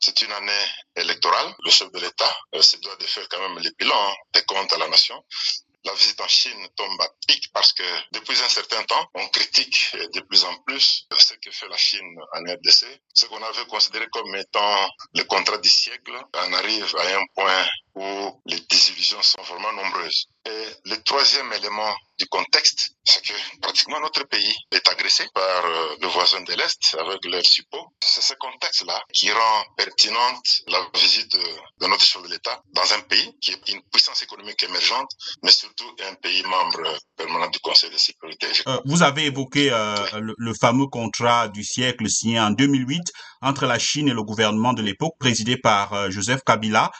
c'est une année électorale. Le chef de l'État se doit de faire quand même les bilans des comptes à la nation la visite en Chine tombe à pic parce que depuis un certain temps, on critique de plus en plus ce que fait la Chine en RDC. Ce qu'on avait considéré comme étant le contrat du siècle, on arrive à un point où les désillusions sont vraiment nombreuses. Et le troisième élément du contexte, c'est que pratiquement notre pays est agressé par euh, le voisin de l'Est avec leur support. C'est ce contexte-là qui rend pertinente la visite de, notre chef de l'État dans un pays qui est une puissance économique émergente, mais surtout un pays membre permanent du Conseil de sécurité. Euh, vous avez évoqué euh, le, le, fameux contrat du siècle signé en 2008 entre la Chine et le gouvernement de l'époque présidé par Joseph Kabila.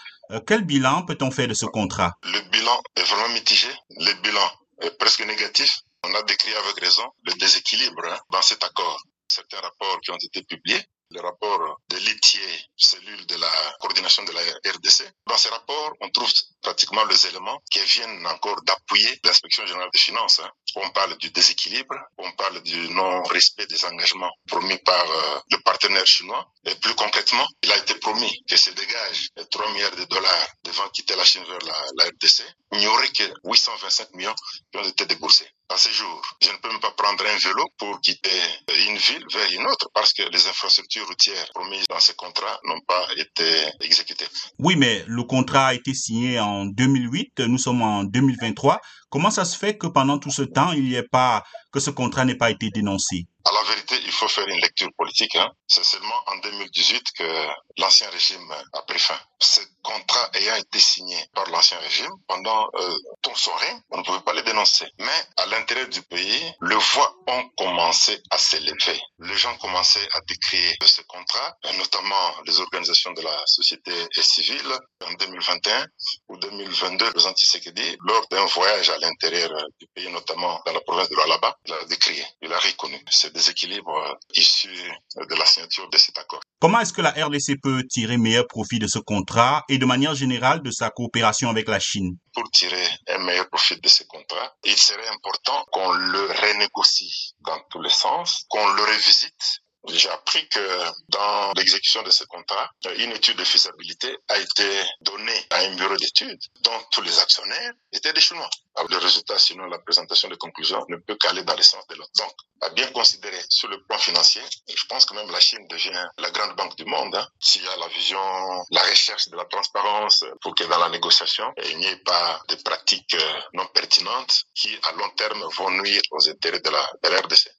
Quel bilan peut-on faire de ce contrat? Le bilan est vraiment mitigé. Le bilan presque négatif. On a décrit avec raison le déséquilibre hein, dans cet accord. Certains rapports qui ont été publiés le rapport de l'ITIE, cellule de la coordination de la RDC. Dans ces rapports, on trouve pratiquement les éléments qui viennent encore d'appuyer l'inspection générale des finances. Hein. On parle du déséquilibre, on parle du non-respect des engagements promis par euh, le partenaire chinois. Et plus concrètement, il a été promis que se dégage 3 milliards de dollars devant quitter la Chine vers la RDC. Il n'y aurait que 825 millions qui ont été déboursés à ce jour. Je ne peux même pas prendre un vélo pour quitter une ville vers une autre parce que les infrastructures routières promises dans ce contrat n'ont pas été exécutées. Oui, mais le contrat a été signé en 2008, nous sommes en 2023. Comment ça se fait que pendant tout ce temps, il n'y ait pas, que ce contrat n'ait pas été dénoncé? À la vérité, il faut faire une lecture politique. Hein. C'est seulement en 2018 que l'ancien régime a pris fin. Ce contrat ayant été signé par l'ancien régime, pendant euh, tout son règne, on ne pouvait pas les dénoncer. Mais à l'intérieur du pays, le voix ont commencé à s'élever. Les gens commençaient à décrire ce contrat, notamment les organisations de la société civile en 2021 ou 2022. Le Antiséquedi, lors d'un voyage à l'intérieur du pays, notamment dans la province de l'Alaba, il a décrié, il a reconnu ce déséquilibre issu de la signature de cet accord. Comment est-ce que la RDC peut tirer meilleur profit de ce contrat et de manière générale de sa coopération avec la Chine? Pour tirer un meilleur profit de ce contrat, il serait important qu'on le renégocie dans tous les sens, qu'on le revisite j'ai appris que dans l'exécution de ce contrat, une étude de faisabilité a été donnée à un bureau d'études dont tous les actionnaires étaient des Chinois. Le résultat, sinon la présentation des conclusions, ne peut qu'aller dans le sens de l'autre. Donc, à bien considérer sur le plan financier, je pense que même la Chine devient la grande banque du monde. Hein, S'il y a la vision, la recherche de la transparence pour que dans la négociation, il n'y ait pas de pratiques non pertinentes qui, à long terme, vont nuire aux intérêts de la RDC.